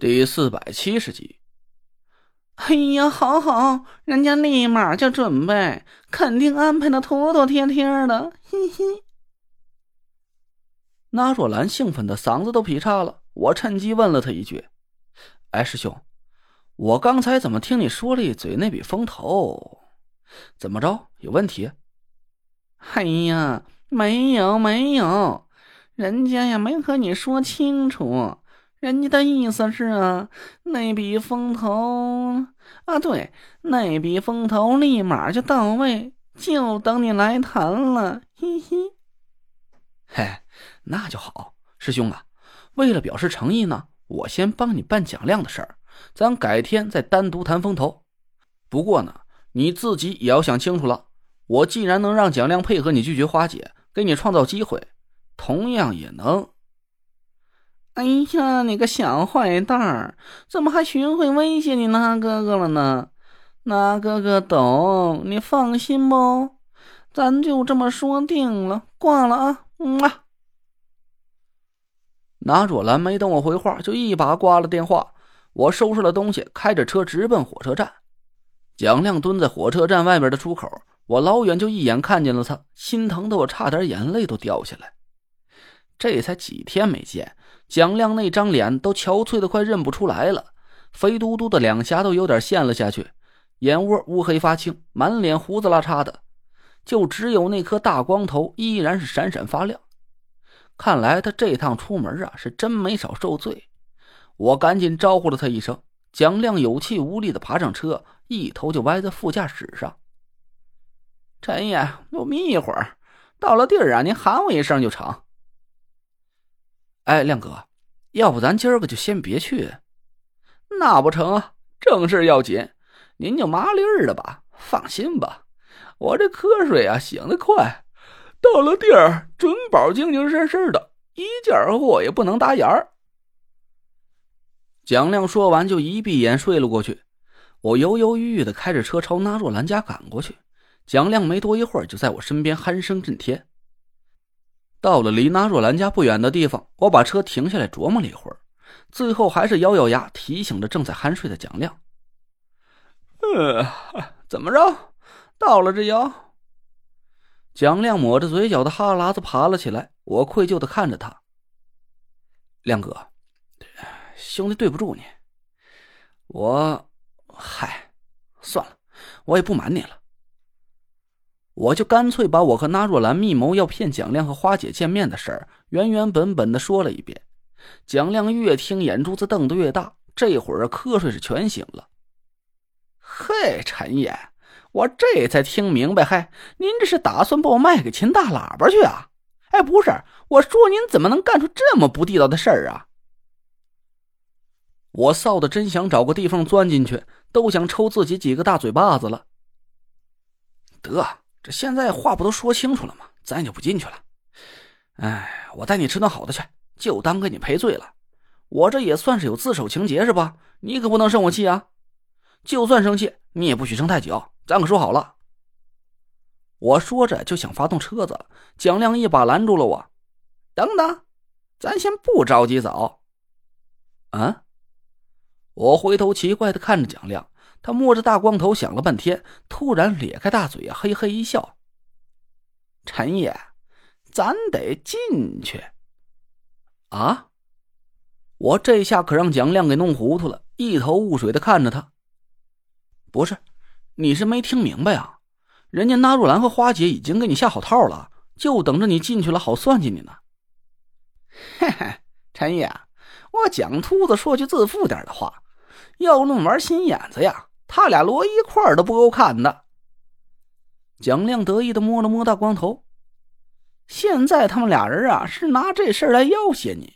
第四百七十集。哎呀，好好，人家立马就准备，肯定安排的妥妥帖帖的，嘿嘿。那若兰兴奋的嗓子都劈叉了，我趁机问了他一句：“哎，师兄，我刚才怎么听你说了一嘴那笔风投？怎么着？有问题？”哎呀，没有没有，人家呀没和你说清楚。人家的意思是啊，那笔风投啊，对，那笔风投立马就到位，就等你来谈了。嘿嘿，嘿，那就好，师兄啊，为了表示诚意呢，我先帮你办蒋亮的事儿，咱改天再单独谈风投。不过呢，你自己也要想清楚了，我既然能让蒋亮配合你拒绝花姐，给你创造机会，同样也能。哎呀，你个小坏蛋儿，怎么还学会威胁你那哥哥了呢？那哥哥懂，你放心不？咱就这么说定了，挂了啊！嗯啊。那若兰没等我回话，就一把挂了电话。我收拾了东西，开着车直奔火车站。蒋亮蹲在火车站外边的出口，我老远就一眼看见了他，心疼的我差点眼泪都掉下来。这才几天没见。蒋亮那张脸都憔悴的快认不出来了，肥嘟嘟的两颊都有点陷了下去，眼窝乌黑发青，满脸胡子拉碴的，就只有那颗大光头依然是闪闪发亮。看来他这趟出门啊，是真没少受罪。我赶紧招呼了他一声，蒋亮有气无力的爬上车，一头就歪在副驾驶上。陈爷，我眯一会儿，到了地儿啊，您喊我一声就成。哎，亮哥，要不咱今儿个就先别去？那不成啊，正事要紧，您就麻利儿的吧。放心吧，我这瞌睡啊醒得快，到了地儿准保精精神神的，一件货也不能打眼儿。蒋亮说完就一闭眼睡了过去。我犹犹豫豫的开着车朝那若兰家赶过去。蒋亮没多一会儿就在我身边鼾声震天。到了离那若兰家不远的地方，我把车停下来琢磨了一会儿，最后还是咬咬牙提醒着正在酣睡的蒋亮：“呃，怎么着？到了这摇。”蒋亮抹着嘴角的哈喇子爬了起来，我愧疚的看着他：“亮哥，兄弟对不住你，我……嗨，算了，我也不瞒你了。”我就干脆把我和那若兰密谋要骗蒋亮和花姐见面的事儿原原本本的说了一遍。蒋亮越听眼珠子瞪得越大，这会儿瞌睡是全醒了。嘿，陈爷，我这才听明白，嘿，您这是打算把我卖给秦大喇叭去啊？哎，不是，我说您怎么能干出这么不地道的事儿啊？我臊的真想找个地方钻进去，都想抽自己几个大嘴巴子了。得。这现在话不都说清楚了吗？咱就不进去了。哎，我带你吃顿好的去，就当给你赔罪了。我这也算是有自首情节是吧？你可不能生我气啊！就算生气，你也不许生太久。咱可说好了。我说着就想发动车子，蒋亮一把拦住了我。等等，咱先不着急走。啊！我回头奇怪的看着蒋亮。他摸着大光头想了半天，突然咧开大嘴，嘿嘿一笑：“陈爷，咱得进去。”啊！我这下可让蒋亮给弄糊涂了，一头雾水的看着他。不是，你是没听明白啊？人家纳若兰和花姐已经给你下好套了，就等着你进去了，好算计你呢。嘿嘿，陈爷，我蒋秃子说句自负点的话，要论玩心眼子呀。他俩摞一块儿都不够看的。蒋亮得意的摸了摸大光头。现在他们俩人啊，是拿这事儿来要挟你。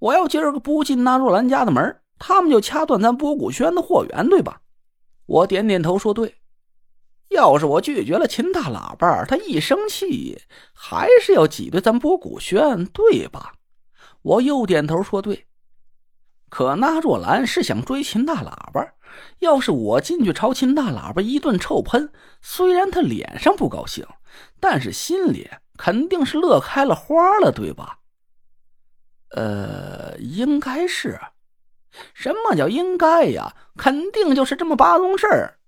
我要今儿个不进那若兰家的门，他们就掐断咱博古轩的货源，对吧？我点点头说对。要是我拒绝了秦大喇叭，他一生气还是要挤兑咱博古轩，对吧？我又点头说对。可那若兰是想追秦大喇叭。要是我进去朝秦大喇叭一顿臭喷，虽然他脸上不高兴，但是心里肯定是乐开了花了，对吧？呃，应该是。什么叫应该呀？肯定就是这么八宗事儿。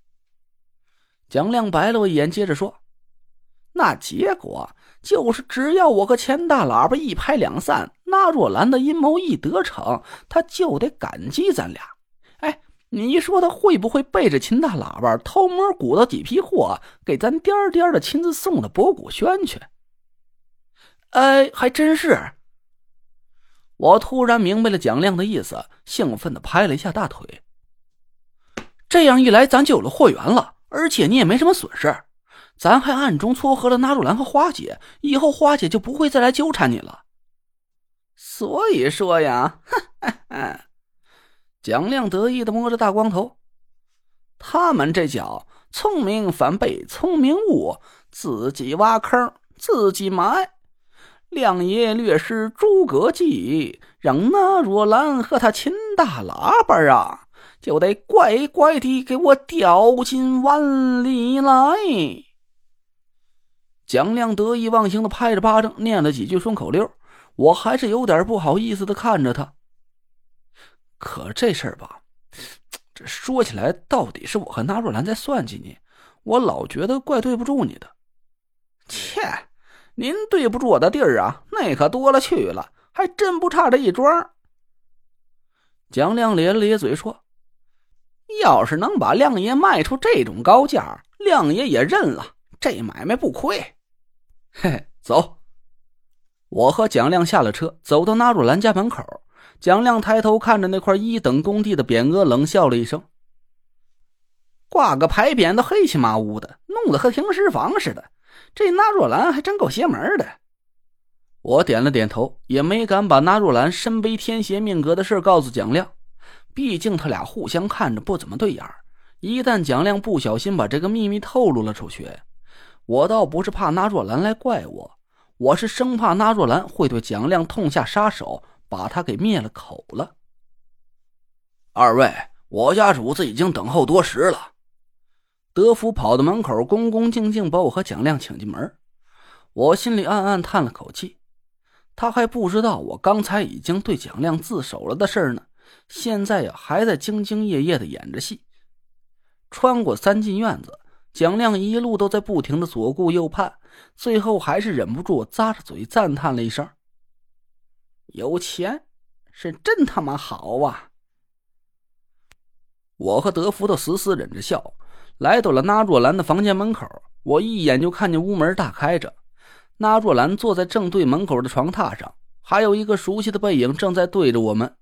蒋亮白了我一眼，接着说：“那结果就是只要我和钱大喇叭一拍两散，那若兰的阴谋一得逞，他就得感激咱俩。哎，你说他会不会背着秦大喇叭偷摸鼓捣几批货，给咱颠颠的亲自送到博古轩去？哎，还真是。”我突然明白了蒋亮的意思，兴奋的拍了一下大腿。这样一来，咱就有了货源了，而且你也没什么损失，咱还暗中撮合了纳若兰和花姐，以后花姐就不会再来纠缠你了。所以说呀，哈哈哈蒋亮得意的摸着大光头，他们这叫聪明反被聪明误，自己挖坑自己埋。亮爷略施诸葛计，让那若兰和他秦大喇叭啊，就得乖乖地给我掉进碗里来。蒋亮得意忘形的拍着巴掌，念了几句顺口溜，我还是有点不好意思的看着他。可这事儿吧，这说起来，到底是我和纳若兰在算计你，我老觉得怪对不住你的。切！您对不住我的地儿啊，那可多了去了，还真不差这一桩。蒋亮咧了咧嘴说：“要是能把亮爷卖出这种高价，亮爷也认了，这买卖不亏。”嘿嘿，走。我和蒋亮下了车，走到纳若兰家门口。蒋亮抬头看着那块一等工地的匾额，冷笑了一声：“挂个牌匾都黑漆麻乌的，弄得和停尸房似的。”这纳若兰还真够邪门的，我点了点头，也没敢把纳若兰身背天邪命格的事告诉蒋亮，毕竟他俩互相看着不怎么对眼一旦蒋亮不小心把这个秘密透露了出去，我倒不是怕纳若兰来怪我，我是生怕纳若兰会对蒋亮痛下杀手，把他给灭了口了。二位，我家主子已经等候多时了。德福跑到门口，恭恭敬敬把我和蒋亮请进门。我心里暗暗叹了口气，他还不知道我刚才已经对蒋亮自首了的事呢。现在呀，还在兢兢业业的演着戏。穿过三进院子，蒋亮一路都在不停的左顾右盼，最后还是忍不住咂着嘴赞叹了一声：“有钱，是真他妈好啊！”我和德福都死死忍着笑。来到了那若兰的房间门口，我一眼就看见屋门大开着，那若兰坐在正对门口的床榻上，还有一个熟悉的背影正在对着我们。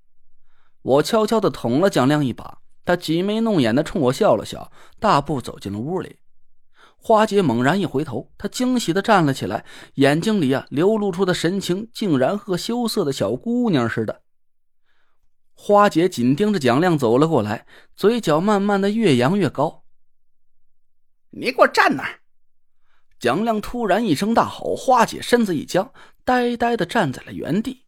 我悄悄地捅了蒋亮一把，他挤眉弄眼地冲我笑了笑，大步走进了屋里。花姐猛然一回头，她惊喜的站了起来，眼睛里啊流露出的神情，竟然和羞涩的小姑娘似的。花姐紧盯着蒋亮走了过来，嘴角慢慢的越扬越高。你给我站那儿！蒋亮突然一声大吼，花姐身子一僵，呆呆的站在了原地。